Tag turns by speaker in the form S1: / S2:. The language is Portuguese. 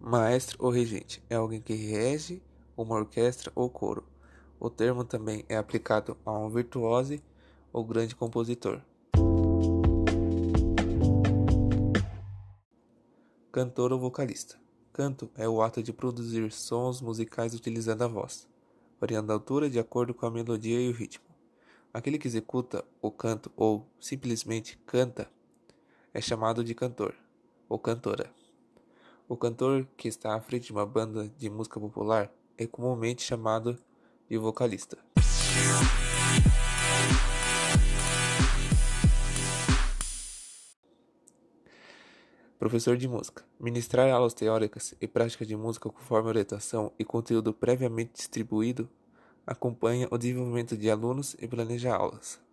S1: Maestro ou regente é alguém que rege uma orquestra ou coro. O termo também é aplicado a um virtuose ou grande compositor. Cantor ou vocalista. Canto é o ato de produzir sons musicais utilizando a voz, variando a altura de acordo com a melodia e o ritmo. Aquele que executa o canto ou simplesmente canta é chamado de cantor ou cantora. O cantor que está à frente de uma banda de música popular é comumente chamado de vocalista. Professor de música. Ministrar aulas teóricas e práticas de música conforme orientação e conteúdo previamente distribuído acompanha o desenvolvimento de alunos e planeja aulas.